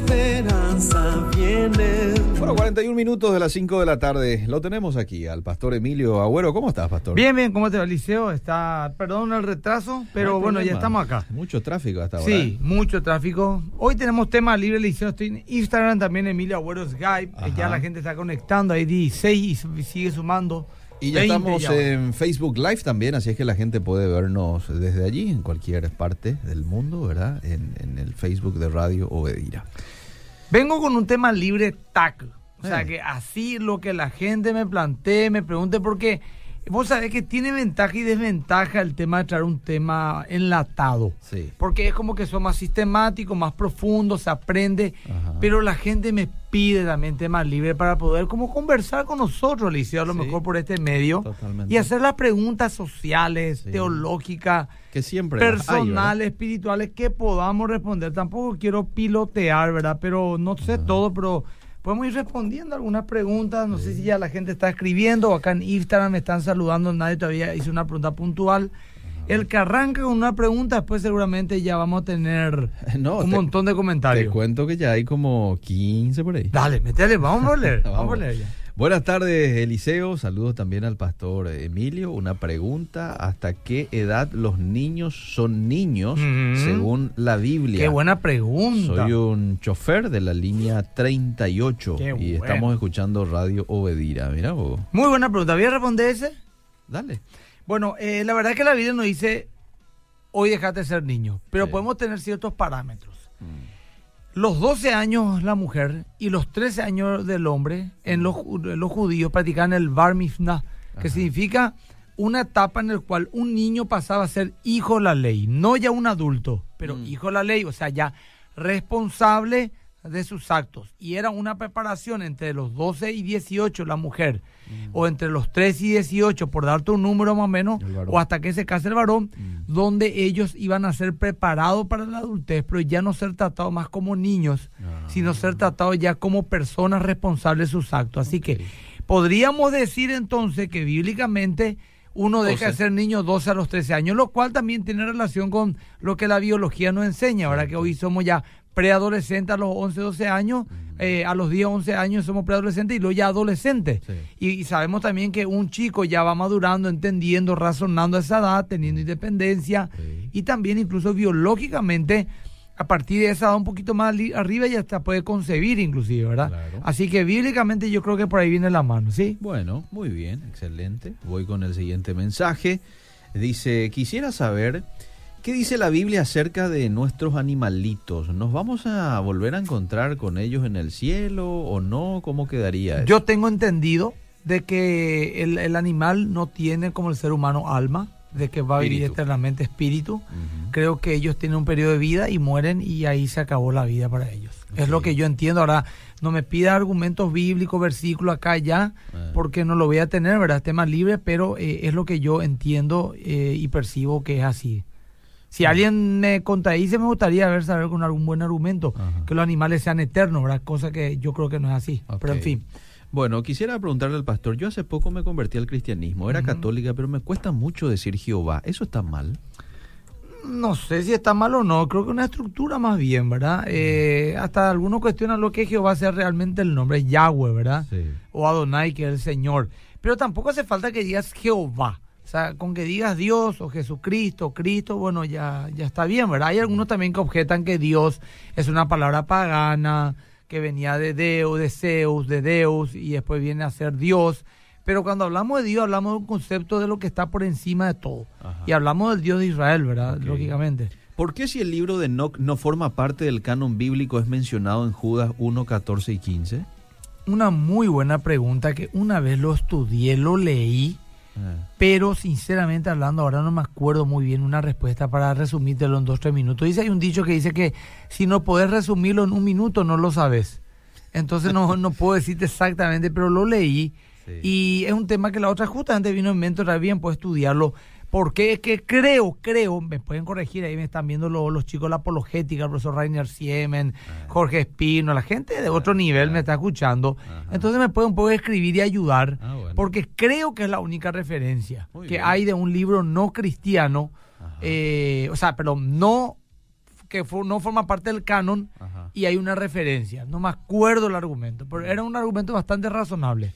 esperanza viene. Bueno, 41 minutos de las 5 de la tarde. Lo tenemos aquí al pastor Emilio Agüero. ¿Cómo estás, pastor? Bien, bien, ¿cómo te va, Liceo? Está, perdón el retraso, pero No bueno, ya estamos acá. Mucho tráfico hasta ahora. Sí, mucho tráfico. Hoy tenemos tema libre, Liceo. Estoy en Instagram también, Emilio Agüero Skype. Ajá. Ya la gente está conectando, hay 16 y sigue sumando. Y ya 20 estamos ya. en Facebook Live también, así es que la gente puede vernos desde allí, en cualquier parte del mundo, ¿verdad? En, en el Facebook de Radio Obedira. Vengo con un tema libre tac. O sea, Eh. que así lo que la gente me plantee, me pregunte, porque vos sabés que tiene ventaja y desventaja el tema de traer un tema enlatado. Sí. Porque es como que son más sistemáticos, más profundos, se aprende. Ajá. Pero la gente me pide también temas libres para poder como conversar con nosotros, Liceo, a lo Sí. mejor por este medio. Totalmente. Y hacer las preguntas sociales, Sí. teológicas, Que siempre personales, espirituales, que podamos responder. Tampoco quiero pilotear, ¿verdad? Pero no sé todo, pero podemos ir respondiendo algunas preguntas. No sé si ya la gente está escribiendo o acá en Instagram me están saludando. Nadie todavía hizo una pregunta puntual. El que arranca con una pregunta, después seguramente ya vamos a tener No, un te- montón de Te comentarios. cuento que ya hay como 15 por ahí. Dale, metele, vamos a leer. vamos, Vamos. a leer ya. Buenas tardes, Eliseo. Saludos también al pastor Emilio. Una pregunta: ¿hasta qué edad los niños son niños según la Biblia? Qué buena pregunta. Soy un chofer de la línea 38 Qué y bueno. estamos escuchando Radio Obedira. Mira vos. Muy buena pregunta. ¿Voy a responder ese? Dale. Bueno, eh, la verdad es que la Biblia nos dice, hoy dejate ser niño, pero Sí. podemos tener ciertos parámetros. Los 12 años la mujer y los 13 años del hombre, en los, ju- los judíos practicaban el bar mitzvah, que Ajá. significa una etapa en la cual un niño pasaba a ser hijo de la ley, no ya un adulto, pero Mm. hijo de la ley, o sea, ya responsable de sus actos. Y era una preparación entre los 12 y 18 la mujer, o entre los 3 y 18, por darte un número más o menos, o hasta que se case el varón, Mm. donde ellos iban a ser preparados para la adultez, pero ya no ser tratados más como niños, Ah. sino ser tratados ya como personas responsables de sus actos. Así que podríamos decir entonces que bíblicamente uno deja de 12. ser niño 12 a los 13 años, lo cual también tiene relación con lo que la biología nos enseña, ¿verdad? Que hoy somos ya preadolescentes a los 11, 12 años, eh, a los 10, 11 años somos preadolescentes y luego ya adolescentes. Sí. Y, y sabemos también que un chico ya va madurando, entendiendo, razonando a esa edad, teniendo independencia Sí. y también incluso biológicamente a partir de esa edad un poquito más arriba ya hasta puede concebir inclusive, ¿verdad? Claro. Así que bíblicamente yo creo que por ahí viene la mano, ¿sí? Bueno, muy bien, excelente. Voy con el siguiente mensaje. Dice, quisiera saber qué dice la Biblia acerca de nuestros animalitos. ¿Nos vamos a volver a encontrar con ellos en el cielo o no? ¿Cómo quedaría eso? Yo tengo entendido de que el, el animal no tiene como el ser humano alma, de que va a vivir eternamente espíritu. Creo que ellos tienen un periodo de vida y mueren y ahí se acabó la vida para ellos. Es lo que yo entiendo. Ahora, no me pida argumentos bíblicos, versículos acá ya, Ah. porque no lo voy a tener, ¿verdad? Es tema libre, pero eh, es lo que yo entiendo eh, y percibo que es así. Si alguien me contradice, me gustaría ver, saber con algún buen argumento Ajá. que los animales sean eternos, ¿verdad? Cosa que yo creo que no es así. Pero en fin. Bueno, quisiera preguntarle al pastor, yo hace poco me convertí al cristianismo, era católica, pero me cuesta mucho decir Jehová. ¿Eso está mal? No sé si está mal o no, creo que una estructura más bien, ¿verdad? Eh, hasta algunos cuestionan lo que Jehová sea realmente el nombre, Yahweh, ¿verdad? Sí. O Adonai, que es el Señor. Pero tampoco hace falta que digas Jehová. O sea, con que digas Dios o Jesucristo, o Cristo, bueno, ya, ya está bien, ¿verdad? Hay algunos también que objetan que Dios es una palabra pagana, que venía de Deo, de Zeus, de Deus, y después viene a ser Dios. Pero cuando hablamos de Dios, hablamos de un concepto de lo que está por encima de todo. Ajá. Y hablamos del Dios de Israel, ¿verdad? Lógicamente. ¿Por qué si el libro de Enoch no forma parte del canon bíblico es mencionado en Judas 1, 14 y 15? Una muy buena pregunta que una vez lo estudié, lo leí, pero sinceramente hablando ahora no me acuerdo muy bien una respuesta para resumírtelo en dos tres minutos. Dice hay un dicho que dice que si no podés resumirlo en un minuto no lo sabes. Entonces no, no puedo decirte exactamente, pero lo leí sí. y es un tema que la otra justamente vino en mente otra bien puedo estudiarlo. Porque es que creo, creo, me pueden corregir, ahí me están viendo lo- los, chicos de la apologética, el profesor Rainer Siemen, Ah. Jorge Espino, la gente de otro nivel me está escuchando. Ajá. Entonces me puede un poco escribir y ayudar, Ah, bueno. porque creo que es la única referencia Muy que bien. hay de un libro no cristiano, eh, o sea, pero no que no forma parte del canon y hay una referencia. No me acuerdo el argumento, pero era un argumento bastante razonable.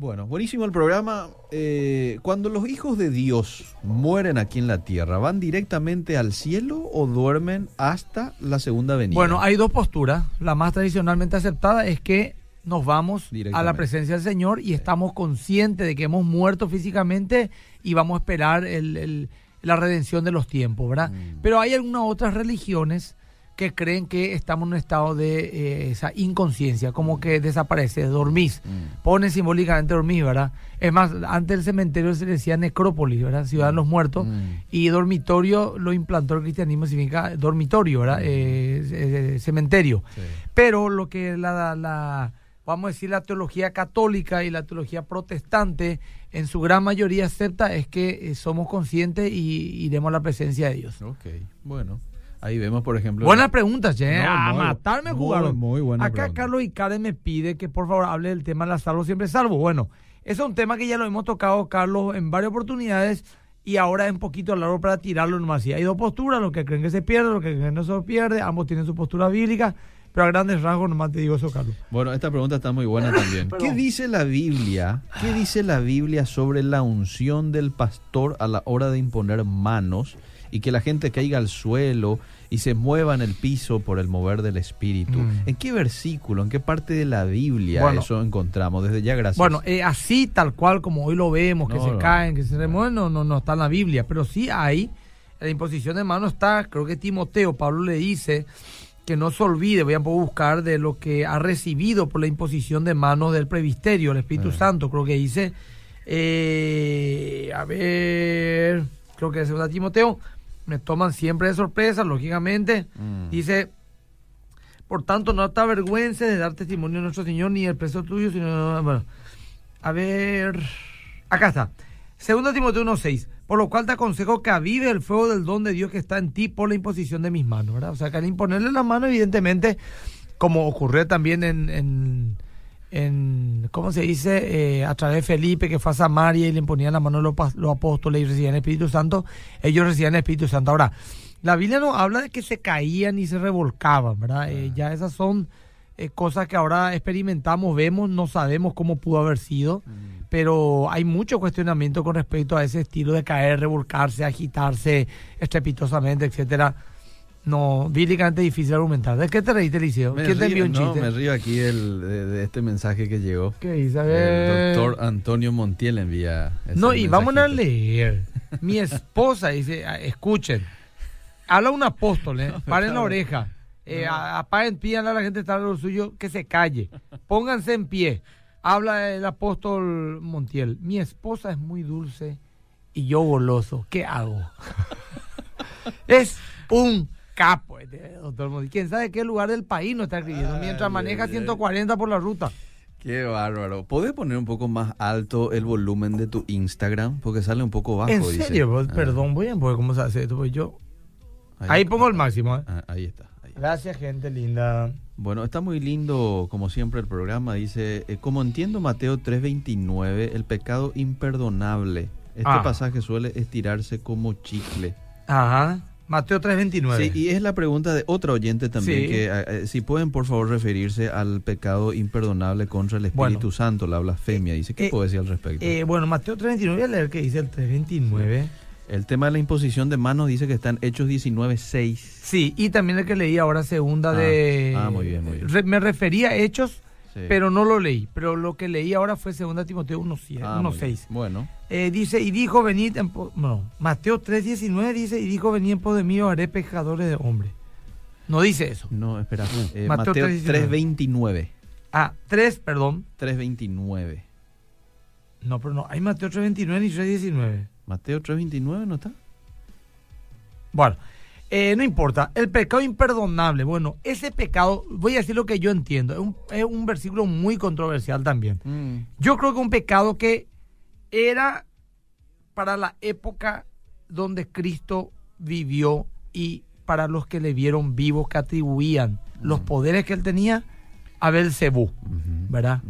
Bueno, buenísimo el programa. Eh, cuando los hijos de Dios mueren aquí en la tierra, ¿van directamente al cielo o duermen hasta la segunda venida? Bueno, hay dos posturas. La más tradicionalmente aceptada es que nos vamos a la presencia del Señor y estamos conscientes de que hemos muerto físicamente y vamos a esperar el- el- la redención de los tiempos, ¿verdad? Mm. Pero hay algunas otras religiones que creen que estamos en un estado de eh, esa inconsciencia, como que desaparece, dormís. Mm. Pone simbólicamente dormir, ¿verdad? Es más, antes del cementerio se decía necrópolis, ¿verdad? Ciudad de los muertos. Mm. Y dormitorio lo implantó el cristianismo, significa dormitorio, ¿verdad? Eh, eh, cementerio. Sí. Pero lo que la, la, vamos a decir, la teología católica y la teología protestante en su gran mayoría acepta es que eh, somos conscientes y iremos a la presencia de Dios. Ok, bueno. Ahí vemos, por ejemplo... Buenas preguntas, che. No, a muy- matarme muy- jugaron. muy buena Acá pregunta. Carlos Icare me pide que por favor hable del tema de la salvo siempre salvo. Bueno, ese es un tema que ya lo hemos tocado, Carlos, en varias oportunidades y ahora es un poquito largo para tirarlo nomás. Sí, hay dos posturas, los que creen que se pierde, los que creen que no se pierde, ambos tienen su postura bíblica, pero a grandes rasgos nomás te digo eso, Carlos. Bueno, esta pregunta está muy buena también. ¿Qué dice la Biblia? ¿Qué dice la Biblia sobre la unción del pastor a la hora de imponer manos y que la gente caiga al suelo y se mueva en el piso por el mover del espíritu? Mm. ¿En qué versículo, en qué parte de la Biblia Bueno. eso encontramos? Desde ya, gracias. Bueno, eh, así tal cual como hoy lo vemos, que No, se no. caen, que se remueven, no, no, no está en la Biblia, pero sí hay, la imposición de mano está, creo que Timoteo, Pablo le dice que no se olvide, voy a buscar de lo que ha recibido por la imposición de manos del previsterio, el Espíritu Eh. Santo, creo que dice, eh, a ver, creo que es Timoteo, me toman siempre de sorpresa, lógicamente, Mm. dice, por tanto, no te avergüences de dar testimonio a nuestro Señor ni el preso tuyo, sino. Bueno, a ver. Acá está. Segunda Timoteo 1.6. Por lo cual te aconsejo que avive el fuego del don de Dios que está en ti por la imposición de mis manos, ¿verdad? O sea, que al imponerle la mano, evidentemente, como ocurrió también en. en en, ¿cómo se dice? Eh, a través de Felipe, que fue a Samaria y le imponían la mano los, los apóstoles y recibían el Espíritu Santo, ellos recibían el Espíritu Santo. Ahora, la Biblia no habla de que se caían y se revolcaban, ¿verdad? Eh, ya esas son eh, cosas que ahora experimentamos, vemos, no sabemos cómo pudo haber sido, pero hay mucho cuestionamiento con respecto a ese estilo de caer, revolcarse, agitarse estrepitosamente, etcétera. No, bíblicamente difícil argumentar. ¿De qué te reíste, Liceo? Me ¿Quién te envió un no, chiste? me río aquí del- de, de este mensaje que llegó. ¿Qué dice? A ver. El doctor Antonio Montiel envía. ese No, y vamos a mensajito. leer. Mi esposa dice, ah, escuchen, habla un apóstol, ¿eh? paren la oreja, eh, apaguen, pídanle a la gente que está en lo suyo que se calle, pónganse en pie. Habla el apóstol Montiel, mi esposa es muy dulce y yo goloso, ¿qué hago? es un capo este doctor. ¿Quién sabe qué lugar del país no está escribiendo mientras maneja ay, ay. 140 por la ruta? Qué bárbaro. ¿Podés poner un poco más alto el volumen de tu Instagram? Porque sale un poco bajo. ¿En dice. serio? Ah, Perdón, voy a ver cómo se hace esto, yo... Ahí pongo el máximo. ¿eh? Ah, ahí está. Gracias, gente linda. Bueno, está muy lindo, como siempre, el programa. Dice, eh, como entiendo Mateo 3.29, el pecado imperdonable. Este Ah. pasaje suele estirarse como chicle. Ajá. Mateo 3.29. Sí, y es la pregunta de otra oyente también, Sí. que eh, eh, si pueden por favor referirse al pecado imperdonable contra el Espíritu Bueno. Santo, la blasfemia. Dice, ¿qué Eh, puede decir al respecto? Eh, bueno, Mateo 3.29, voy a leer qué dice el 3.29. el tema de la imposición de manos dice que está en Hechos 19.6. Sí, y también el que leí ahora segunda Ah, de... ah, muy bien, muy bien. Re- me refería a Hechos, Sí. pero no lo leí. Pero lo que leí ahora fue segunda Timoteo 1.6. Ah, muy bien. 1.6. Bueno, Eh, dice, y dijo, venid en pos... No, Mateo 3.19 dice, y dijo, venid en pos de mí, haré pescadores de hombres. No dice eso. no, espera. Eh, Mateo Mateo 3:19. 3.29. Ah, 3, perdón. 3.29. No, pero no, hay Mateo 3.29 ni 3.19. Mateo 3.29 no está. Bueno, eh, no importa. El pecado imperdonable. Bueno, ese pecado, voy a decir lo que yo entiendo. Es un, es un versículo muy controversial también. Yo creo que un pecado que era para la época donde Cristo vivió y para los que le vieron vivos que atribuían los poderes que él tenía a Belcebú, ¿verdad?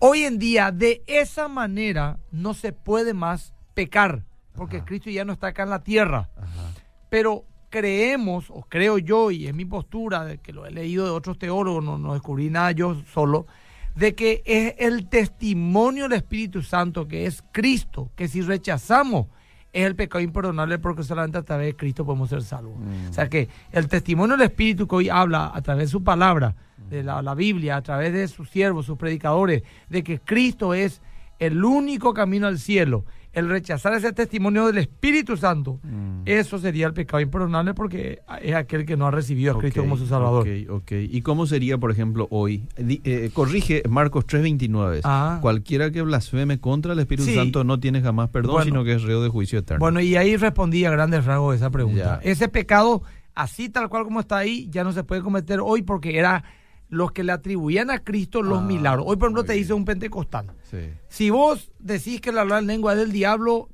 Hoy en día, de esa manera, no se puede más pecar, porque Ajá. Cristo ya no está acá en la tierra. Ajá. Pero creemos, o creo yo, y es mi postura, de que lo he leído de otros teólogos, no, no descubrí nada yo solo, de que es el testimonio del Espíritu Santo, que es Cristo, que si rechazamos es el pecado imperdonable porque solamente a través de Cristo podemos ser salvos. O sea que el testimonio del Espíritu que hoy habla a través de su palabra, de la, la Biblia, a través de sus siervos, sus predicadores, de que Cristo es el único camino al cielo, el rechazar ese testimonio del Espíritu Santo, Mm. eso sería el pecado imperdonable porque es aquel que no ha recibido a Cristo como su Salvador. Ok, ok. ¿Y cómo sería, por ejemplo, hoy? Eh, corrige Marcos 3.29. Ah. Cualquiera que blasfeme contra el Espíritu Sí. Santo no tiene jamás perdón, Bueno. sino que es reo de juicio eterno. Bueno, y ahí respondí a grandes rasgos esa pregunta. Ya. Ese pecado, así tal cual como está ahí, ya no se puede cometer hoy porque era los que le atribuían a Cristo los Ah, milagros. Hoy, por ejemplo, te dice un pentecostal. Sí. Si vos decís que la hablar en lengua es del diablo,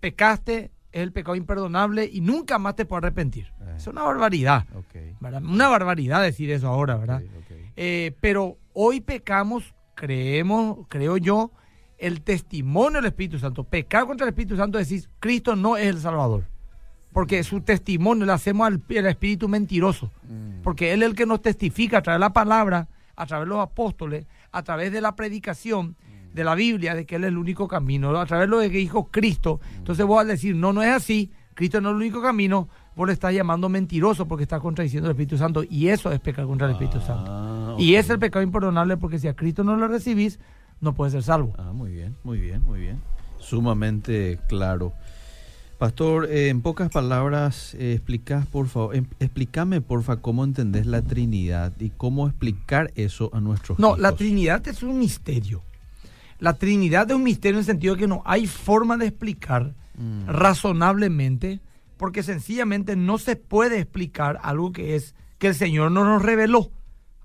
pecaste, es el pecado imperdonable y nunca más te puedes arrepentir. Eh. Es una barbaridad. Una barbaridad decir eso ahora, ¿verdad? Eh, pero hoy pecamos, creemos, creo yo, el testimonio del Espíritu Santo. Pecar contra el Espíritu Santo es decir, Cristo no es el Salvador. Porque su testimonio le hacemos al, al Espíritu mentiroso. Mm. Porque Él es el que nos testifica a través de la palabra, a través de los apóstoles, a través de la predicación de la Biblia, de que Él es el único camino, a través de lo que dijo Cristo. Entonces vos al decir, no, no es así, Cristo no es el único camino, vos le estás llamando mentiroso porque estás contradiciendo al Espíritu Santo. Y eso es pecar contra el Espíritu Santo. Ah, Y es el pecado imperdonable porque si a Cristo no lo recibís, no puedes ser salvo. Ah, muy bien, muy bien, muy bien. Sumamente claro. Pastor, eh, en pocas palabras, eh, explicás, por favor, em- explícame, porfa, cómo entendés la Trinidad y cómo explicar eso a nuestros No, hijos. la Trinidad es un misterio. La Trinidad es un misterio en el sentido de que no hay forma de explicar Mm. razonablemente, porque sencillamente no se puede explicar algo que es que el Señor no nos reveló.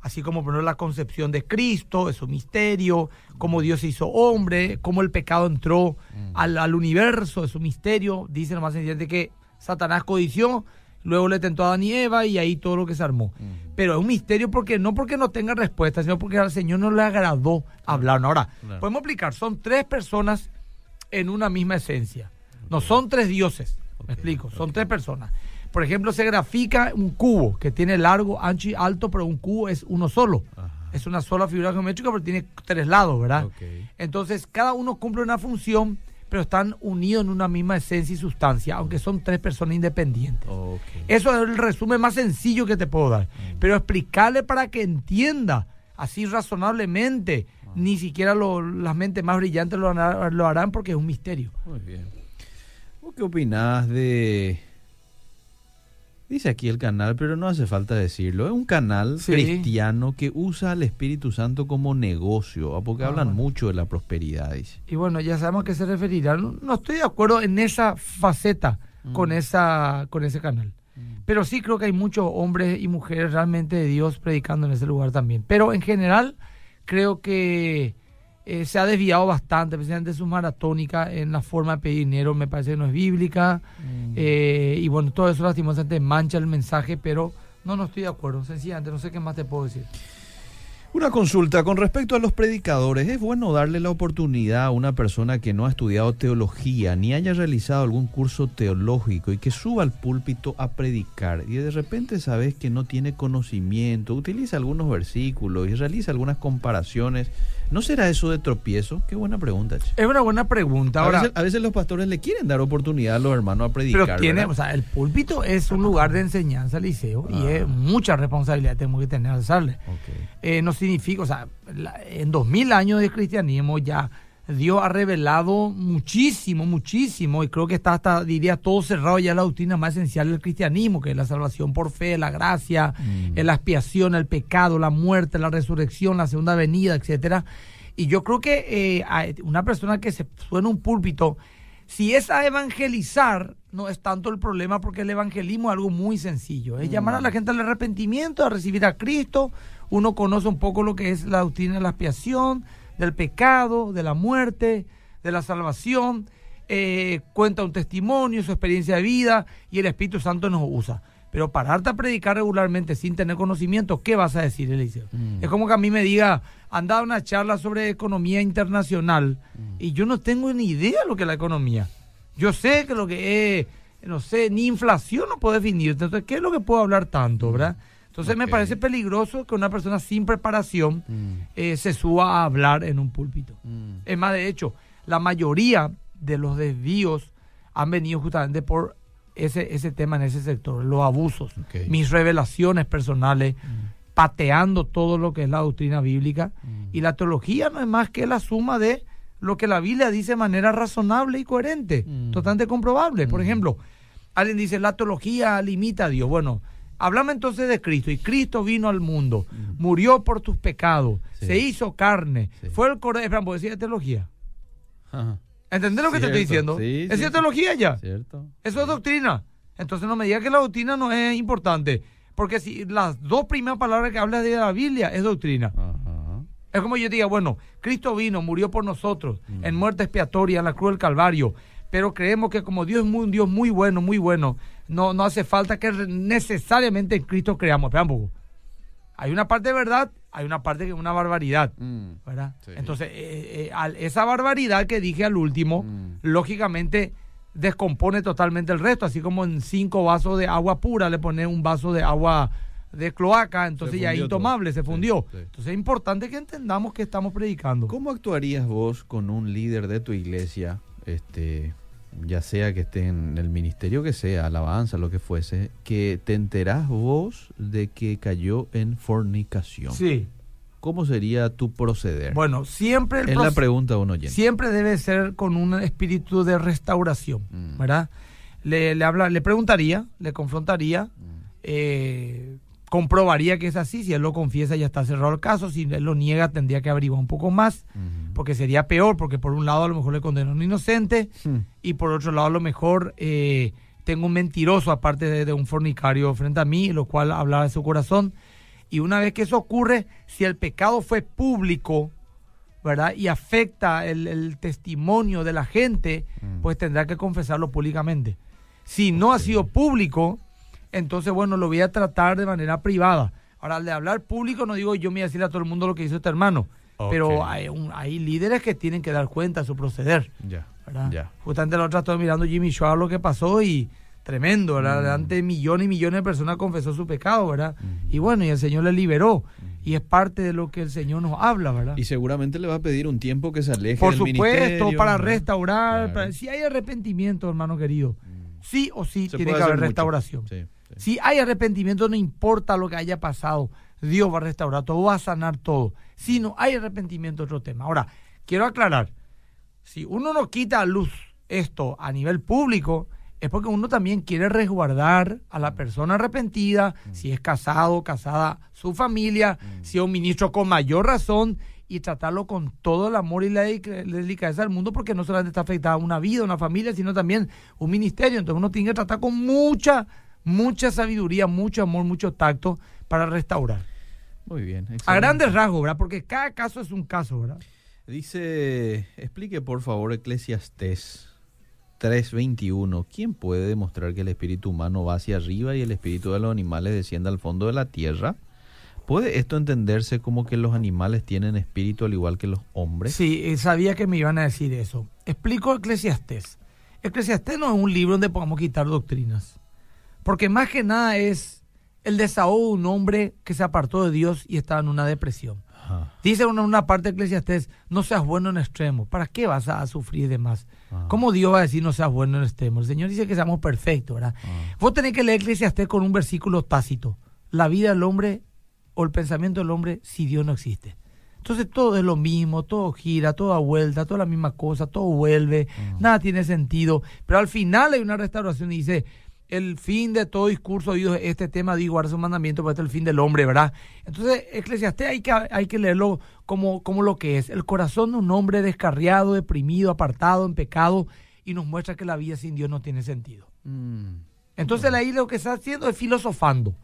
Así como ejemplo, la concepción de Cristo es un misterio, cómo Dios se hizo hombre, cómo el pecado entró al, al universo es un misterio. Dice lo más sencillamente que Satanás codició, luego le tentó a Adán y Eva y ahí todo lo que se armó. Pero es un misterio porque no porque no tenga respuesta, sino porque al Señor no le agradó hablar. Ahora, Claro. podemos explicar, son tres personas en una misma esencia. No son tres dioses, me explico, son tres personas. Por ejemplo, se grafica un cubo que tiene largo, ancho y alto, pero un cubo es uno solo. Ajá. Es una sola figura geométrica, pero tiene tres lados, ¿verdad? Entonces, cada uno cumple una función, pero están unidos en una misma esencia y sustancia, aunque son tres personas independientes. Eso es el resumen más sencillo que te puedo dar. Pero explicarle para que entienda, así razonablemente, ni siquiera lo- las mentes más brillantes lo, lo harán porque es un misterio. Muy bien. ¿Vos qué opinás de... Dice aquí el canal, pero no hace falta decirlo. Es un canal Sí. cristiano que usa al Espíritu Santo como negocio, ¿ah? porque Ah, hablan bueno. mucho de la prosperidad. Dice. Y bueno, ya sabemos a qué se referirá. No, no estoy de acuerdo en esa faceta con, esa, con ese canal. Pero sí creo que hay muchos hombres y mujeres realmente de Dios predicando en ese lugar también. Pero en general creo que eh, se ha desviado bastante, especialmente su maratónica en la forma de pedir dinero, me parece que no es bíblica. Eh, y bueno, todo eso lastimosamente mancha el mensaje, pero no, no estoy de acuerdo. Sencillamente, no sé qué más te puedo decir. Una consulta con respecto a los predicadores. ¿Es bueno darle la oportunidad a una persona que no ha estudiado teología ni haya realizado algún curso teológico y que suba al púlpito a predicar y de repente sabes que no tiene conocimiento, utiliza algunos versículos y realiza algunas comparaciones? ¿No será eso de tropiezo? Qué buena pregunta. che. Es una buena pregunta. A Ahora, veces, a veces los pastores le quieren dar oportunidad a los hermanos a predicar. Pero tiene, ¿verdad? o sea, el púlpito es un lugar de enseñanza, liceo, y Ah. es mucha responsabilidad que tenemos que tener al darle. Ok. Eh, no significa, o sea, la- en dos mil años de cristianismo ya Dios ha revelado muchísimo, muchísimo, y creo que está hasta, diría, todo cerrado ya la doctrina más esencial del cristianismo, que es la salvación por fe, la gracia, Mm. la expiación, el pecado, la muerte, la resurrección, la segunda venida, etcétera. Y yo creo que eh, una persona que se suena un púlpito, si es a evangelizar, no es tanto el problema porque el evangelismo es algo muy sencillo. Es llamar a la gente al arrepentimiento, a recibir a Cristo. Uno conoce un poco lo que es la doctrina de la expiación, del pecado, de la muerte, de la salvación. eh, cuenta un testimonio, su experiencia de vida y el Espíritu Santo nos usa. Pero pararte a predicar regularmente sin tener conocimiento, ¿qué vas a decir, Eliseo? Mm. Es como que a mí me diga, anda a una charla sobre economía internacional Mm. y yo no tengo ni idea de lo que es la economía. Yo sé que lo que es no sé, ni inflación no puedo definir. Entonces, ¿qué es lo que puedo hablar tanto, verdad? Entonces me parece peligroso que una persona sin preparación Mm, eh, se suba a hablar en un púlpito. mm, Es más, de hecho, la mayoría de los desvíos han venido justamente por ese, ese tema en ese sector, los abusos, mis revelaciones personales, mm, pateando todo lo que es la doctrina bíblica. mm. Y la teología no es más que la suma de lo que la Biblia dice de manera razonable y coherente, totalmente comprobable. Por ejemplo, alguien dice, la teología limita a Dios. Bueno, hablame entonces de Cristo. Y Cristo vino al mundo, Mm. murió por tus pecados, Sí. se hizo carne, Sí. fue el cordero. Espera, ¿puedo decir de teología? Ajá. ¿Entendés lo que te estoy diciendo? Sí, ¿Es teología ya? ¿Cierto? Eso es doctrina. Entonces no me digas que la doctrina no es importante. Porque si las dos primeras palabras que hablas de la Biblia es doctrina. Ajá. Es como yo diga, bueno, Cristo vino, murió por nosotros Mm. en muerte expiatoria en la cruz del Calvario, pero creemos que como Dios es muy, un Dios muy bueno, muy bueno, no, no hace falta que necesariamente en Cristo creamos. Poco. Hay una parte de verdad, hay una parte que es una barbaridad, Mm, ¿verdad? Sí. Entonces, eh, eh, al- esa barbaridad que dije al último, Mm. lógicamente descompone totalmente el resto, así como en cinco vasos de agua pura le pones un vaso de agua de cloaca, entonces ya es todo. intomable, se Sí, fundió. sí. Entonces es importante que entendamos que estamos predicando. ¿Cómo actuarías vos con un líder de tu iglesia, este, ya sea que esté en el ministerio que sea, alabanza, lo que fuese, que te enterás vos de que cayó en fornicación? Sí. ¿Cómo sería tu proceder? Bueno, siempre el es la pregunta de un oyente. siempre debe ser con un espíritu de restauración, Mm. ¿verdad? Le, le habla, le preguntaría, le confrontaría, Mm, eh, comprobaría que es así. Si él lo confiesa, ya está cerrado el caso. Si él lo niega, tendría que averiguar un poco más. Porque sería peor, porque por un lado a lo mejor le condenó a un inocente Hmm. y por otro lado a lo mejor eh, tengo un mentiroso aparte de, de un fornicario frente a mí, lo cual hablará de su corazón. Y una vez que eso ocurre, si el pecado fue público, ¿verdad? Y afecta el, el testimonio de la gente, Mm. pues tendrá que confesarlo públicamente. Si no ha sido público, entonces, bueno, lo voy a tratar de manera privada. Ahora, al de hablar público, no digo yo me voy a decirle a todo el mundo lo que hizo este hermano, Pero hay, un- hay líderes que tienen que dar cuenta de su proceder. Ya, ¿verdad? ya. Justamente la otra estoy mirando Jimmy Schwab lo que pasó y tremendo, ¿verdad? Mm. De millones y millones de personas confesó su pecado, ¿verdad? Ujú. Y bueno, y el Señor le liberó. Y es parte de lo que el Señor nos habla, ¿verdad? Y seguramente le va a pedir un tiempo que se aleje Por del supuesto, para ¿verdad? restaurar, Claro. para- si hay arrepentimiento, hermano querido, Mm. sí o sí Se tiene que haber restauración. Sí, sí. Si hay arrepentimiento, no importa lo que haya pasado, Dios va a restaurar todo, va a sanar todo. Si no hay arrepentimiento, otro tema. Ahora, quiero aclarar, si uno no quita a luz esto a nivel público, es porque uno también quiere resguardar a la persona arrepentida, si es casado, casada, su familia, si es un ministro con mayor razón, y tratarlo con todo el amor y la delicadeza del mundo, porque no solamente está afectada una vida, una familia, sino también un ministerio. Entonces uno tiene que tratar con mucha, mucha sabiduría, mucho amor, mucho tacto para restaurar. Muy bien. A grandes rasgos, ¿verdad? Porque cada caso es un caso, ¿verdad? Dice, explique por favor Eclesiastés 3:21. ¿Quién puede demostrar que el espíritu humano va hacia arriba y el espíritu de los animales desciende al fondo de la tierra? ¿Puede esto entenderse como que los animales tienen espíritu al igual que los hombres? Sí, eh, sabía que me iban a decir eso. Explico Eclesiastés. Eclesiastés no es un libro donde podamos quitar doctrinas. Porque más que nada es el desahogo de un hombre que se apartó de Dios y estaba en una depresión. Ajá. Dice en una parte de Eclesiastés, no seas bueno en extremo. ¿Para qué vas a sufrir de más? ¿Cómo Dios va a decir no seas bueno en extremo? El Señor dice que seamos perfectos, ¿verdad? Vos tenés que leer Eclesiastés con un versículo tácito. La vida del hombre o el pensamiento del hombre si Dios no existe. Entonces todo es lo mismo, todo gira, todo da vuelta, toda la misma cosa, todo vuelve, nada tiene sentido. Pero al final hay una restauración y dice, el fin de todo discurso oído es este tema de guardar su mandamiento, porque este es el fin del hombre, ¿verdad? Entonces, Eclesiastés hay que, hay que leerlo como, como lo que es, el corazón de un hombre descarriado, deprimido, apartado, en pecado, y nos muestra que la vida sin Dios no tiene sentido. Mm, Entonces, ahí lo que está haciendo es filosofando.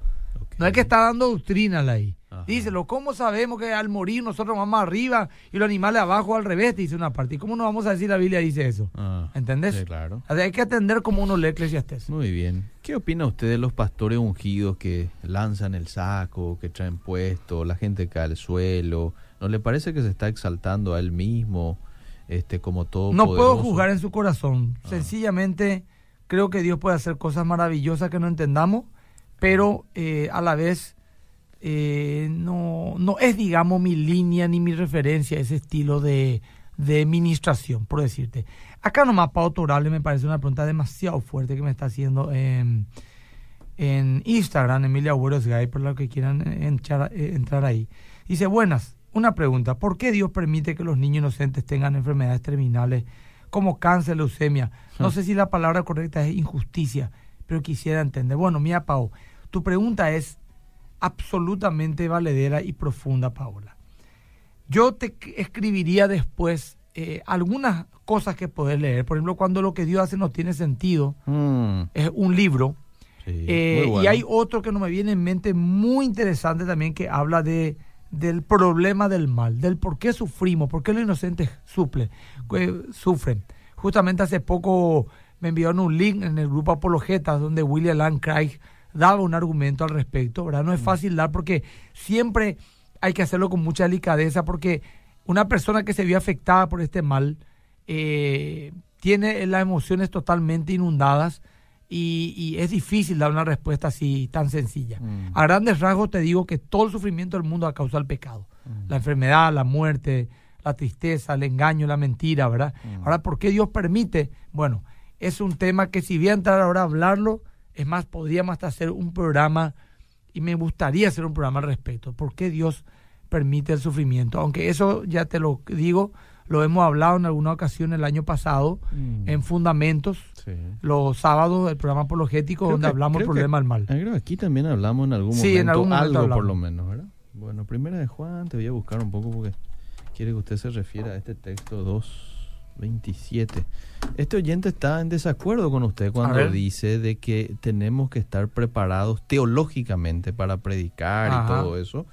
No es que está dando doctrina la ahí. Ajá. Díselo, ¿cómo sabemos que al morir nosotros vamos arriba y los animales abajo al revés? Dice una parte. ¿Y cómo no vamos a decir la Biblia dice eso? Ah, ¿Entendés? sí, claro. O sea, hay que atender como uno lee Eclesiastés. Muy bien. ¿Qué opina usted de los pastores ungidos que lanzan el saco, que traen puesto, la gente cae al suelo? ¿No le parece que se está exaltando a él mismo, este, como todo No puedo juzgar en su corazón. Ah. Sencillamente, Creo que Dios puede hacer cosas maravillosas que no entendamos, pero eh, a la vez eh, no, no es, digamos, mi línea ni mi referencia ese estilo de, de ministración, por decirte. Acá nomás, Pau Torable, me parece una pregunta demasiado fuerte que me está haciendo en, en Instagram, Emilia Agüeros Gay, por lo que quieran entrar, entrar ahí. Dice, buenas, una pregunta, ¿por qué Dios permite que los niños inocentes tengan enfermedades terminales como cáncer, leucemia? No sé si la palabra correcta es injusticia, pero quisiera entender. Bueno, mira, Pau, tu pregunta es absolutamente valedera y profunda, Paola. Yo te escribiría después eh, algunas cosas que poder leer. Por ejemplo, cuando lo que Dios hace no tiene sentido, hmm. es un libro. Eh, y hay otro que no me viene en mente muy interesante también que habla de del problema del mal, del por qué sufrimos, por qué los inocentes eh, sufren. Justamente hace poco me enviaron un link en el grupo Apologetas donde William Lane Craig daba un argumento al respecto, ¿verdad? No es mm. fácil dar porque siempre hay que hacerlo con mucha delicadeza porque una persona que se vio afectada por este mal eh, tiene las emociones totalmente inundadas y, es difícil dar una respuesta así tan sencilla. Mm. A grandes rasgos te digo que todo el sufrimiento del mundo ha causado el pecado. Mm. La enfermedad, la muerte, la tristeza, el engaño, la mentira, ¿verdad? Mm. Ahora, ¿por qué Dios permite? Bueno, es un tema que si voy a entrar ahora a hablarlo, es más, podríamos hasta hacer un programa, y me gustaría hacer un programa al respecto. ¿Por qué Dios permite el sufrimiento? Aunque eso ya te lo digo, lo hemos hablado en alguna ocasión el año pasado en Fundamentos, los sábados del programa apologético donde hablamos del problema del mal. Creo aquí también hablamos en algún momento, en algún algo por lo menos, ¿verdad? Bueno, primera de Juan, te voy a buscar un poco porque quiere que usted se refiera a este texto 2.27. Este oyente está en desacuerdo con usted cuando dice de que tenemos que estar preparados teológicamente para predicar y todo eso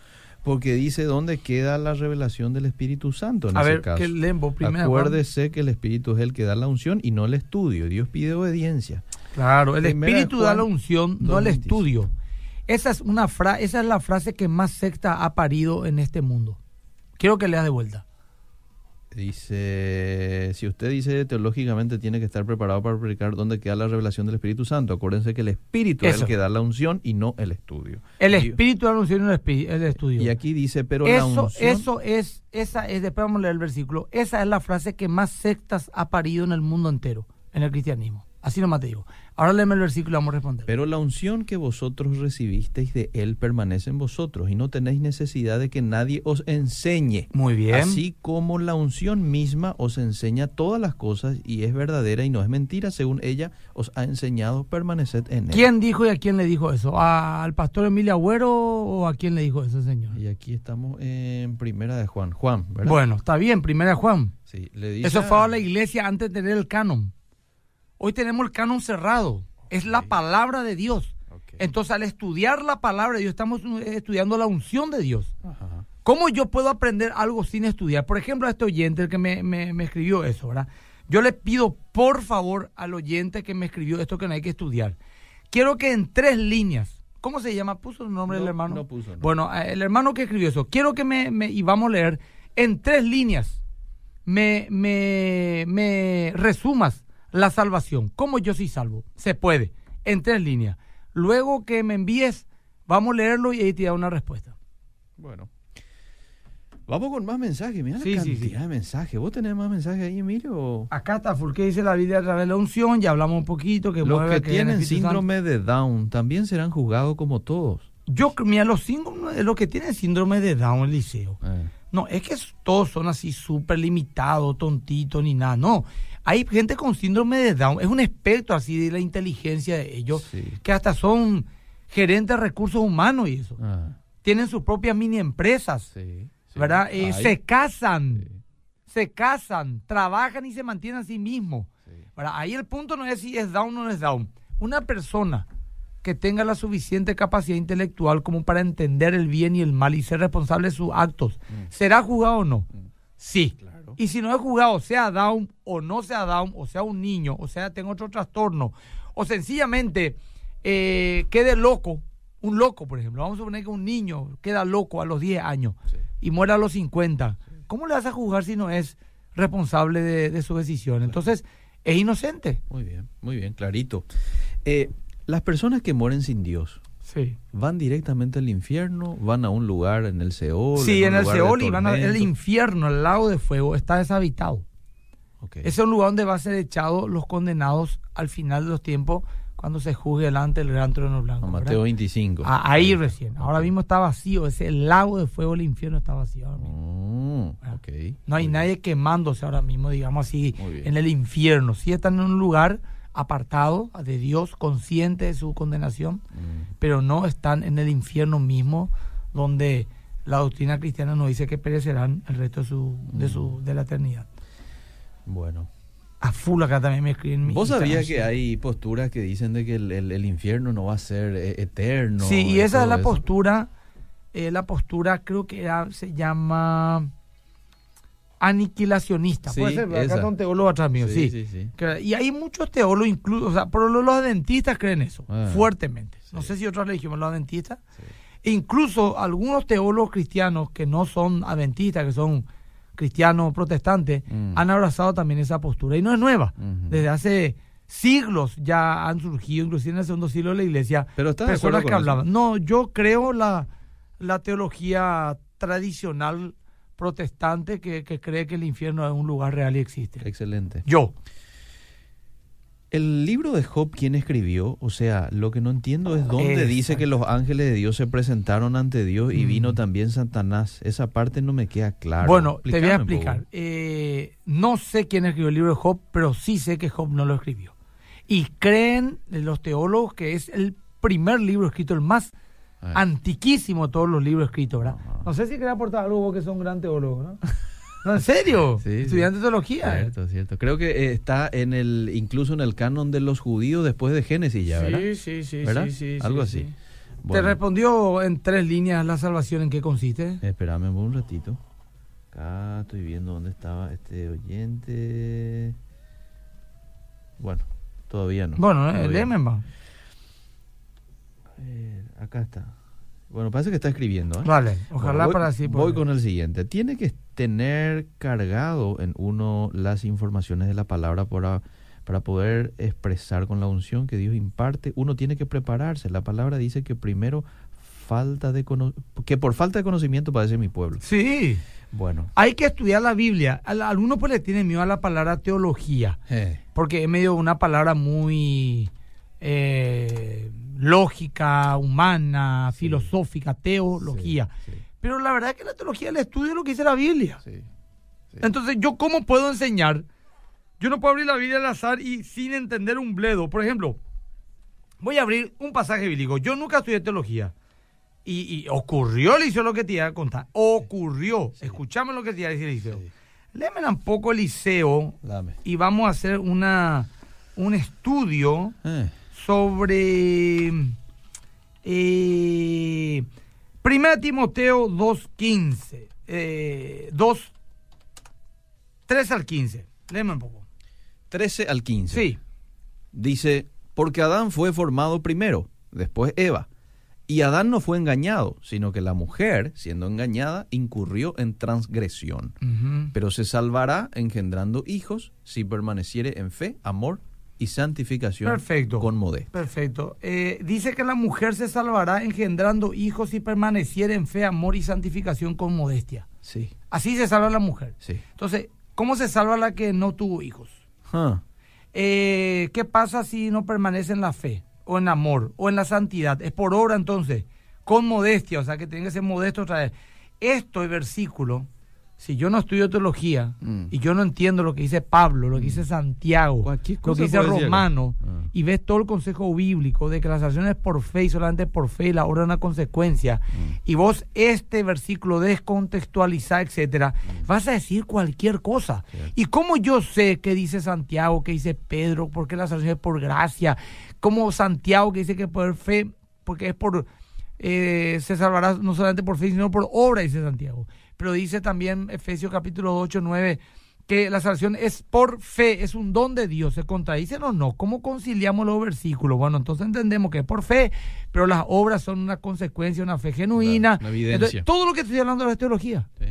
porque dice dónde queda la revelación del Espíritu Santo en a ese ver, caso. lembo, Acuérdese que el Espíritu es el que da la unción y no el estudio. Dios pide obediencia. Claro, el Espíritu da la unción, no el estudio. Esa es una fra esa es la frase que más secta ha parido en este mundo. Quiero que leas de vuelta. Dice, si usted dice teológicamente tiene que estar preparado para predicar dónde queda la revelación del Espíritu Santo, acuérdense que el Espíritu es el que da la unción y no el estudio. El Espíritu da la unción y no el, estudio. Y aquí dice, pero eso, la unción... Eso es, esa es, después vamos a leer el versículo, esa es la frase que más sectas ha parido en el mundo entero, en el cristianismo. Así nomás te digo. Ahora léeme el versículo y vamos a responder. Pero la unción que vosotros recibisteis de Él permanece en vosotros y no tenéis necesidad de que nadie os enseñe. Muy bien. Así como la unción misma os enseña todas las cosas y es verdadera y no es mentira, según ella os ha enseñado, permaneced en Él. ¿Quién dijo y a quién le dijo eso? ¿Al pastor Emilio Agüero o a quién le dijo eso, Señor? Y aquí estamos en Primera de Juan. Juan, ¿verdad? Bueno, está bien, Primera de Juan. Sí, le dice eso fue a la iglesia antes de tener el canon. Hoy tenemos el canon cerrado. Es la palabra de Dios. Entonces, al estudiar la palabra de Dios, estamos estudiando la unción de Dios. ¿Cómo yo puedo aprender algo sin estudiar? Por ejemplo, a este oyente, el que me, me, escribió eso, ¿verdad? Yo le pido, por favor, al oyente que me escribió esto que no hay que estudiar. Quiero que en tres líneas, ¿cómo se llama? ¿Puso el nombre del hermano? No puso. Bueno, el hermano que escribió eso, quiero que me, me, y vamos a leer, en tres líneas, me, me, me resumas la salvación. ¿Cómo yo soy salvo? Se puede, en tres líneas. Luego que me envíes, vamos a leerlo y ahí te da una respuesta. Bueno. Vamos con más mensajes, mira sí, la cantidad de mensajes. ¿Vos tenés más mensajes ahí, Emilio? Acá está, porque dice la vida a través de la unción, ya hablamos un poquito. Que los que, tienen síndrome de Down también serán juzgados como todos. Yo, mira, los, los que tienen síndrome de Down, el liceo. No, es que todos son así súper limitados, tontitos, ni nada. No, hay gente con síndrome de Down, es un espectro así de la inteligencia de ellos, que hasta son gerentes de recursos humanos y eso. Ah. Tienen sus propias mini empresas, ¿verdad? Eh, se casan, se casan, trabajan y se mantienen a sí mismos. Ahí el punto no es si es Down o no es Down. Una persona que tenga la suficiente capacidad intelectual como para entender el bien y el mal y ser responsable de sus actos, mm. ¿será juzgado o no? Mm. Sí. Y si no he jugado, sea Down o no sea Down, o sea un niño, o sea tengo otro trastorno, o sencillamente eh, quede loco, un loco, por ejemplo, vamos a suponer que un niño queda loco a los 10 años y muere a los 50, ¿cómo le vas a juzgar si no es responsable de, su decisión? Entonces, es inocente. Muy bien, muy bien, clarito. Eh, las personas que mueren sin Dios, Sí. ¿van directamente al infierno? ¿Van a un lugar en el Seol? Sí, en el Seol y van al infierno, el lago de fuego, está deshabitado. Ok. Ese es un lugar donde va a ser echado los condenados al final de los tiempos cuando se juzgue delante del gran trono blanco. A ¿verdad? Mateo 25. Ah, ahí recién. Ahora mismo está vacío. Ese lago de fuego del infierno está vacío ahora mismo. Oh. No hay Muy nadie quemándose ahora mismo, digamos así, bien. en el infierno. Sí están en un lugar apartado de Dios, consciente de su condenación. Mm. pero no están en el infierno mismo, donde la doctrina cristiana nos dice que perecerán el resto de su, de Mm. su, de la eternidad. Bueno. A full acá también me escriben. ¿Vos sabías que hay posturas que dicen de que el, el- el infierno no va a ser eh, eterno? Sí, y esa es la eso? postura, eh, la postura creo que era- se llama aniquilacionista. Sí, Puede ser, acá está un teólogo atrás mío, sí. Sí, sí, Y hay muchos teólogos, incluso, o sea, pero los, adventistas creen eso, Ah, fuertemente. No sé si otras religiones, los adventistas. Sí. E incluso algunos teólogos cristianos que no son adventistas, que son cristianos protestantes, Mm. han abrazado también esa postura. Y no es nueva. Desde hace siglos ya han surgido, inclusive en el segundo siglo de la iglesia, Pero ¿estás de personas acuerdo que eso? hablaban. No, yo creo la, la teología tradicional protestante que, que cree que el infierno es un lugar real y existe. Excelente. Yo. El libro de Job, ¿quién escribió? O sea, lo que no entiendo es dónde Exacto. dice que los ángeles de Dios se presentaron ante Dios y Mm. vino también Satanás. Esa parte no me queda clara. bueno, te voy a explicar. Eh, no sé quién escribió el libro de Job, pero sí sé que Job no lo escribió. Y creen los teólogos que es el primer libro escrito, el más antiquísimo de todos los libros escritos, ¿verdad? Ajá. No sé si quería aportar algo vos que son un gran teólogo, ¿no? No, en serio. Sí, sí. Estudiante de teología. ¿eh? Cierto, cierto. Creo que eh, está en el, incluso en el canon de los judíos después de Génesis ya, ¿verdad? Sí, sí, sí, ¿Verdad? sí, sí, Algo sí, así. Bueno, ¿Te respondió en tres líneas la salvación en qué consiste? Espérame un ratito. Acá estoy viendo dónde estaba este oyente. Bueno, todavía no. Bueno, eh, léeme, no. Ver, acá está. Bueno, parece que está escribiendo. ¿eh? Vale, ojalá Bueno, voy, para así. Voy con el siguiente. Tiene que tener cargado en uno las informaciones de la palabra para, para poder expresar con la unción que Dios imparte. Uno tiene que prepararse. La palabra dice que primero falta de que por falta de conocimiento padece mi pueblo. Sí, Bueno. hay que estudiar la Biblia. Al- Algunos pues le tienen miedo a la palabra teología, eh, porque es medio una palabra muy eh, lógica, humana, Sí. filosófica, teología. sí, Pero la verdad es que la teología es el estudio de lo que dice la Biblia. Entonces, ¿yo cómo puedo enseñar? Yo no puedo abrir la Biblia al azar y sin entender un bledo. Por ejemplo, voy a abrir un pasaje bíblico. Yo nunca estudié teología. Y, y ocurrió, Eliseo, lo que te iba a contar. Ocurrió. Escuchame lo que te iba a decir, Eliseo. Léeme un poco, Eliseo, Dame. y vamos a hacer una, un estudio Eh, sobre eh, 1 Timoteo 2.15. Eh, 2, 3 al 15. Léeme un poco. 13 al 15. Sí. Dice, porque Adán fue formado primero, después Eva. Y Adán no fue engañado, sino que la mujer, siendo engañada, incurrió en transgresión. Ujú. Pero se salvará engendrando hijos si permaneciere en fe, amor y santificación Perfecto. con modestia. Perfecto. Eh, dice que la mujer se salvará engendrando hijos y permaneciera en fe, amor y santificación con modestia. Sí, Así se salva la mujer. sí. Entonces, ¿cómo se salva la que no tuvo hijos? Eh, ¿Qué pasa si no permanece en la fe, o en amor, o en la santidad? Es por obra entonces, con modestia, o sea que tiene que ser modesto otra vez. Esto es versículo, si yo no estudio teología Mm. y yo no entiendo lo que dice Pablo, lo que dice Santiago, Cualquier lo que dice. Romano, Ah. y ves todo el consejo bíblico de que la salvación es por fe y solamente por fe y la obra es una consecuencia, Mm. y vos este versículo descontextualizar, etcétera, vas a decir cualquier cosa. ¿Y cómo yo sé qué dice Santiago, qué dice Pedro, porque la salvación es por gracia? Como Santiago que dice que por fe, porque es por, eh, se salvará no solamente por fe, sino por obra, dice Santiago. Pero dice también Efesios capítulo 8, 9, que la salvación es por fe, es un don de Dios. ¿Se contradicen o no? ¿Cómo conciliamos los versículos? Bueno, entonces entendemos que es por fe, pero las obras son una consecuencia, una fe genuina. Una. Entonces, todo lo que estoy hablando es teología. sí.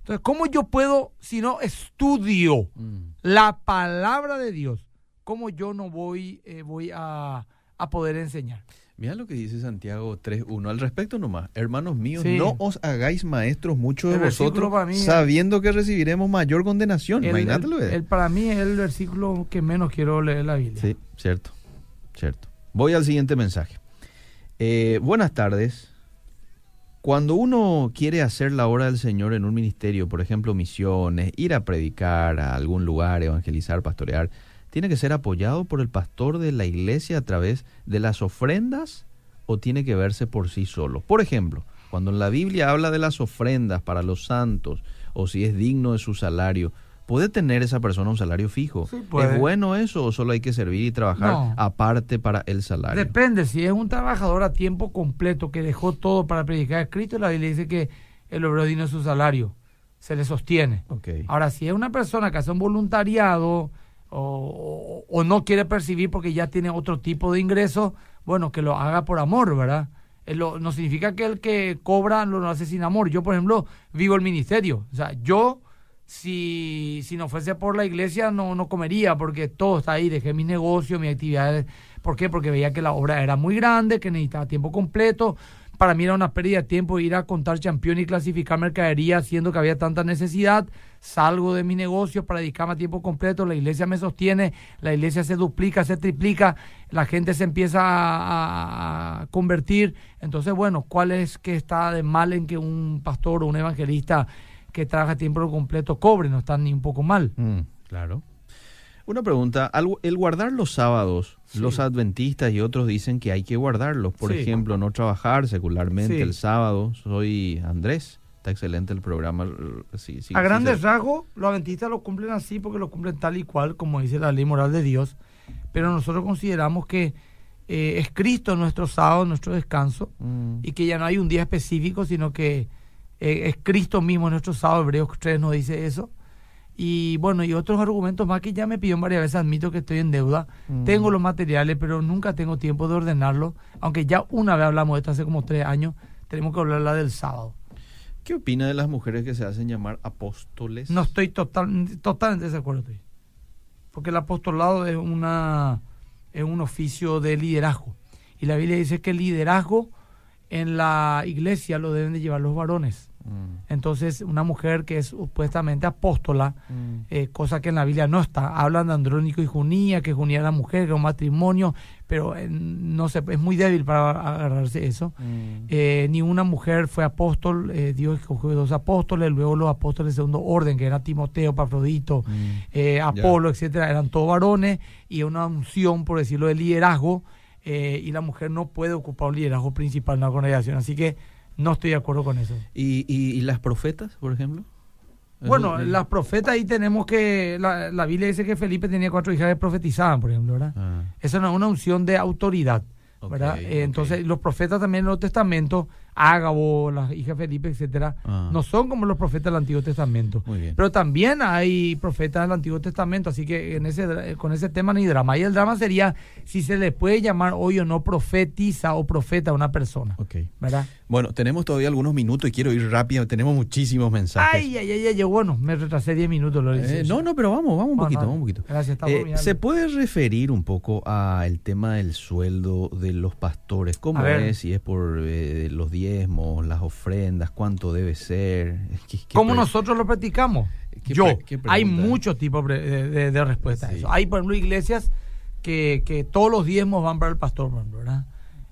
Entonces, ¿cómo yo puedo, si no estudio Mm. la palabra de Dios, ¿cómo yo no voy, eh, voy a, a poder enseñar? Mira lo que dice Santiago 3.1. Al respecto nomás, hermanos míos, Sí. no os hagáis maestros muchos de El vosotros, mí es- sabiendo que recibiremos mayor condenación. El- Imagínatelo. el- eh. el- para mí es el versículo que menos quiero leer la Biblia. Sí, cierto, cierto. Voy al siguiente mensaje. Eh, buenas tardes. Cuando uno quiere hacer la obra del Señor en un ministerio, por ejemplo, misiones, ir a predicar a algún lugar, evangelizar, pastorear, ¿tiene que ser apoyado por el pastor de la iglesia a través de las ofrendas o tiene que verse por sí solo? Por ejemplo, cuando en la Biblia habla de las ofrendas para los santos o si es digno de su salario, ¿puede tener esa persona un salario fijo? Sí. ¿Es bueno eso o solo hay que servir y trabajar No. aparte para el salario? Depende, si es un trabajador a tiempo completo que dejó todo para predicar a Cristo, la Biblia dice que el obrero digno de su salario, se le sostiene. Ahora, si es una persona que hace un voluntariado o, o- no quiere percibir porque ya tiene otro tipo de ingreso, bueno, que lo haga por amor, ¿verdad? Eh, lo- no significa que el que cobra lo hace sin amor. Yo, por ejemplo, vivo el ministerio. O sea, yo, si, si no fuese por la iglesia, no, no comería porque todo está ahí. Dejé mi negocio, mis actividades. ¿Por qué? Porque veía que la obra era muy grande, que necesitaba tiempo completo. Para mí era una pérdida de tiempo ir a contar campeón y clasificar mercadería, siendo que había tanta necesidad. Salgo de mi negocio para dedicarme a tiempo completo. La iglesia me sostiene, la iglesia se duplica, se triplica, la gente se empieza a, convertir. Entonces, bueno, ¿cuál es que está de mal en que un pastor o un evangelista que trabaja tiempo completo cobre? No está ni un poco mal. Mm, claro. Una pregunta, al- el guardar los sábados, Sí. los adventistas y otros dicen que hay que guardarlos. Por Sí. ejemplo, no trabajar secularmente Sí. el sábado. Soy Andrés. Está excelente el programa. a grandes rasgos, los adventistas lo cumplen así porque lo cumplen tal y cual, como dice la ley moral de Dios. Pero nosotros consideramos que eh, es Cristo nuestro sábado, nuestro descanso, Mm, y que ya no hay un día específico, sino que eh, es Cristo mismo nuestro sábado. Hebreos 3 nos dice eso. Y bueno, y otros argumentos más que ya me pidió varias veces, admito que estoy en deuda. Mm. Tengo los materiales, pero nunca tengo tiempo de ordenarlo. Aunque ya una vez hablamos de esto hace como tres años, tenemos que hablar la del sábado. ¿Qué opina de las mujeres que se hacen llamar apóstoles? No estoy total, totalmente de acuerdo. estoy. Porque el apostolado es, una, es un oficio de liderazgo. Y la Biblia dice que el liderazgo en la iglesia lo deben de llevar los varones. Mm, Entonces, una mujer que es supuestamente apóstola, mm. eh, cosa que en la Biblia no está. Hablan de Andrónico y Junía, que Junía era mujer, que era un matrimonio, pero eh, no sé, es muy débil para agarrarse eso. Mm. Eh, ni una mujer fue apóstol, Dios escogió dos apóstoles, luego los apóstoles de segundo orden, que era Timoteo, Pafrodito, Mm. Apolo, etcétera, eran todos varones, y una unción, por decirlo, de liderazgo, y la mujer no puede ocupar un liderazgo principal en la congregación, así que no estoy de acuerdo con eso. ¿Y, y, y las profetas, por ejemplo? Bueno, Eso- las profetas ahí tenemos que, la, la Biblia dice que Felipe tenía cuatro hijas que profetizaban, por ejemplo, ¿verdad? Ah, Esa no es una unción de autoridad, ¿verdad? Entonces, los profetas también en el Nuevo Testamento, Ágabo, la hija de Felipe, etcétera, Ah. no son como los profetas del Antiguo Testamento. Muy bien. Pero también hay profetas del Antiguo Testamento, así que en ese, con ese tema hay drama. Y el drama sería si se le puede llamar hoy o no profetiza o profeta a una persona. ¿verdad? Bueno, tenemos todavía algunos minutos y quiero ir rápido. Tenemos muchísimos mensajes. Ay, ay, ay, ay, bueno, me retrasé 10 minutos. Lo Eh, no, no, pero vamos, vamos un No, poquito, no, vamos un poquito. gracias, está Eh. ¿Se puede referir un poco al tema del sueldo de los pastores? ¿Cómo A ver. es? Si es por eh, los diezmos, las ofrendas, cuánto debe ser. ¿Qué- qué ¿Cómo nosotros lo practicamos? ¿Qué Yo. Hay muchos tipos de, de, de respuestas a eso. Hay, por ejemplo, iglesias que, que todos los diezmos van para el pastor, ¿verdad?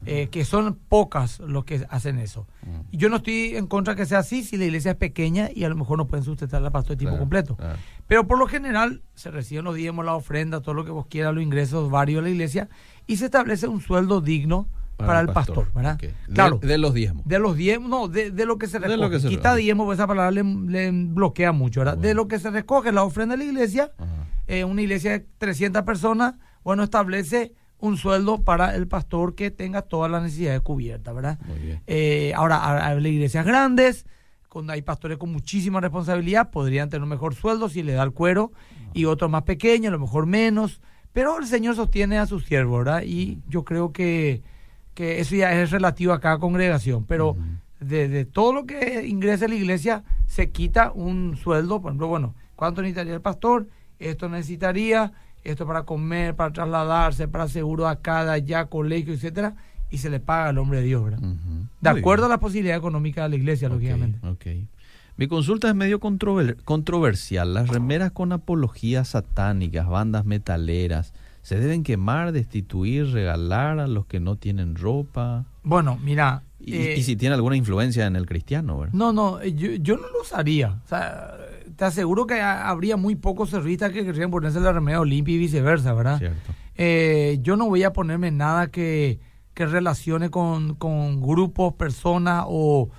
Eh, que son pocas los que hacen eso. Mm. Yo no estoy en contra que sea así si la iglesia es pequeña y a lo mejor no pueden sustentar al pastor de tiempo Claro, completo. claro. Pero por lo general se reciben los diezmos, la ofrenda, todo lo que vos quieras, los ingresos varios de la iglesia y se establece un sueldo digno para, el pastor, ¿verdad? De- Claro. De, los diezmos. De los diezmos, no, de, de lo que se De recoge. lo que se Quita recoge. diezmo, pues esa palabra le, le bloquea mucho, ¿verdad? De lo que se recoge, la ofrenda de la iglesia, eh, una iglesia de 300 personas, bueno, establece un sueldo para el pastor que tenga todas las necesidades cubiertas, ¿verdad? Muy bien. Eh, ahora, hay iglesias grandes, cuando hay pastores con muchísima responsabilidad, podrían tener un mejor sueldo si le da el cuero, y otros más pequeños, a lo mejor menos, pero el Señor sostiene a sus siervos, ¿verdad? Y yo creo que, que eso ya es relativo a cada congregación, pero Ujú. de, de todo lo que ingresa a la iglesia se quita un sueldo, por ejemplo, bueno, ¿cuánto necesitaría el pastor? Esto necesitaría, esto para comer, para trasladarse, para seguro acá, de allá, colegio, etcétera, y se le paga al hombre de Dios, ¿verdad? De Muy acuerdo bien. a la posibilidad económica de la iglesia, lógicamente. ok. Mi consulta es medio controver- controversial. Las remeras con apologías satánicas, bandas metaleras, ¿se deben quemar, destituir, regalar a los que no tienen ropa? Bueno, mira. Y, eh, y si tiene alguna influencia en el cristiano, ¿verdad? No, no, eh, yo, yo no lo usaría. O sea, te aseguro que ha- habría muy pocos servistas que querrían ponerse la remera Olimpia y viceversa, ¿verdad? Cierto. Eh, yo no voy a ponerme nada que, que relacione con, con grupos, personas o,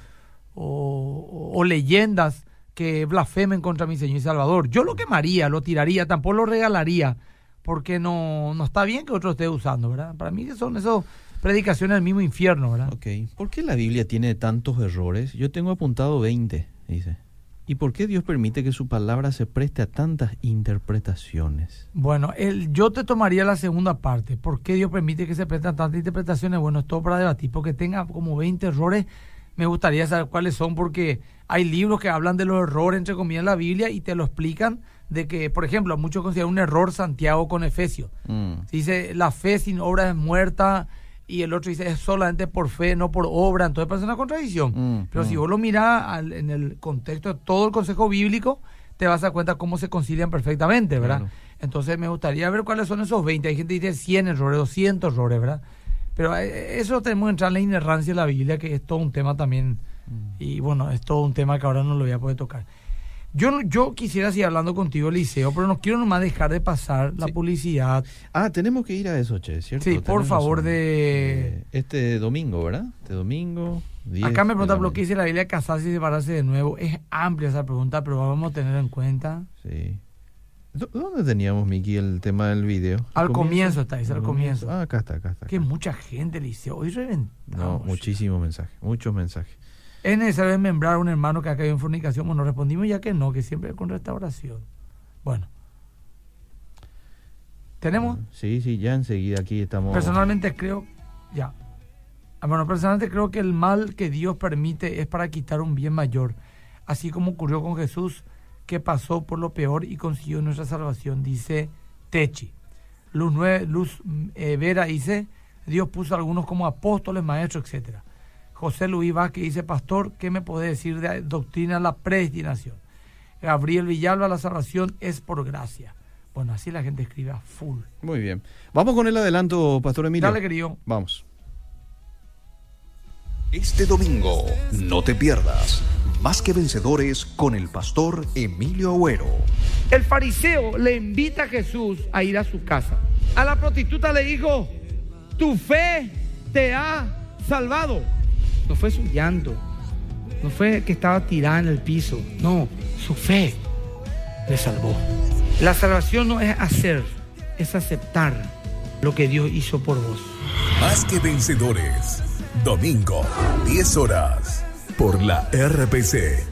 o, o leyendas que blasfemen contra mi Señor y Salvador. Yo lo quemaría, lo tiraría, tampoco lo regalaría, porque no, no está bien que otro esté usando, ¿verdad? Para mí son esas predicaciones del mismo infierno, ¿verdad? Ok. ¿Por qué la Biblia tiene tantos errores? Yo tengo apuntado 20, dice. ¿Y por qué Dios permite que su palabra se preste a tantas interpretaciones? Bueno, el, yo te tomaría la segunda parte. ¿Por qué Dios permite que se presten tantas interpretaciones? Bueno, es todo para debatir. Porque tenga como 20 errores, me gustaría saber cuáles son, porque hay libros que hablan de los errores, entre comillas, en la Biblia y te lo explican. De que, por ejemplo, muchos consideran un error Santiago con Efesios. Mm, Dice, la fe sin obra es muerta. Y el otro dice, es solamente por fe, no por obra. Entonces parece una contradicción. Mm, Pero si mm. vos lo mirás al- en el contexto de todo el consejo bíblico, te vas a dar cuenta cómo se concilian perfectamente, ¿verdad? Claro. Entonces me gustaría ver cuáles son esos 20. Hay gente que dice 100 errores, 200 errores, ¿verdad? Pero eh, eso tenemos que entrar en la inerrancia de la Biblia, que es todo un tema también. mm. Y bueno, es todo un tema que ahora no lo voy a poder tocar. Yo, no- yo quisiera seguir hablando contigo, Eliseo, pero no quiero nomás dejar de pasar la Sí. publicidad. Ah, tenemos que ir a eso, che, ¿cierto? Sí, por favor, de... Eh, Este domingo, ¿verdad? Este domingo. 10 Acá me pregunta, la ¿pero qué dice la Biblia casarse y separarse de nuevo? Es amplia esa pregunta, pero vamos a tener en cuenta. Sí. ¿Dó- ¿Dónde teníamos, Miki, el tema del video? Al comienzo está, dice, al comienzo. Ah, acá está, acá está. Que acá. mucha gente, Eliseo. Hoy reventamos. No, muchísimos mensajes, muchos mensajes. ¿Es necesario desmembrar a un hermano que ha caído en fornicación? Bueno, respondimos ya que no, que siempre con restauración. Bueno. ¿Tenemos? Sí, sí, ya enseguida aquí estamos. Personalmente creo, ya. Ah, Bueno, personalmente creo que el mal que Dios permite es para quitar un bien mayor, así como ocurrió con Jesús, que pasó por lo peor y consiguió nuestra salvación, dice Techi. Luz, Nue- Luz mm, eh, Vera dice, Dios puso a algunos como apóstoles, maestros, etcétera. José Luis Vázquez dice, pastor, ¿qué me puede decir de doctrina de la predestinación? Gabriel Villalba, la salvación es por gracia. Bueno, así la gente escribe a full. Muy bien. Vamos con el adelanto, Pastor Emilio. Dale, querido. Vamos. Este domingo, no te pierdas Más que Vencedores con el pastor Emilio Agüero. El fariseo le invita a Jesús a ir a su casa. A la prostituta le dijo, tu fe te ha salvado. No fue su llanto, no fue que estaba tirada en el piso, no, su fe le salvó. La salvación no es hacer, es aceptar lo que Dios hizo por vos. Más que vencedores. Domingo, 10 horas. Por la RPC.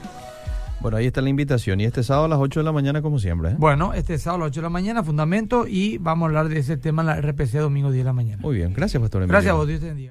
Bueno, ahí está la invitación. Y este sábado a las 8 de la mañana, como siempre. ¿eh? Bueno, este sábado a las 8 de la mañana, fundamento, y vamos a hablar de ese tema en la RPC domingo 10 de la mañana. Muy bien. Gracias, Pastor Emilio. Gracias a vos, Dios te bendiga.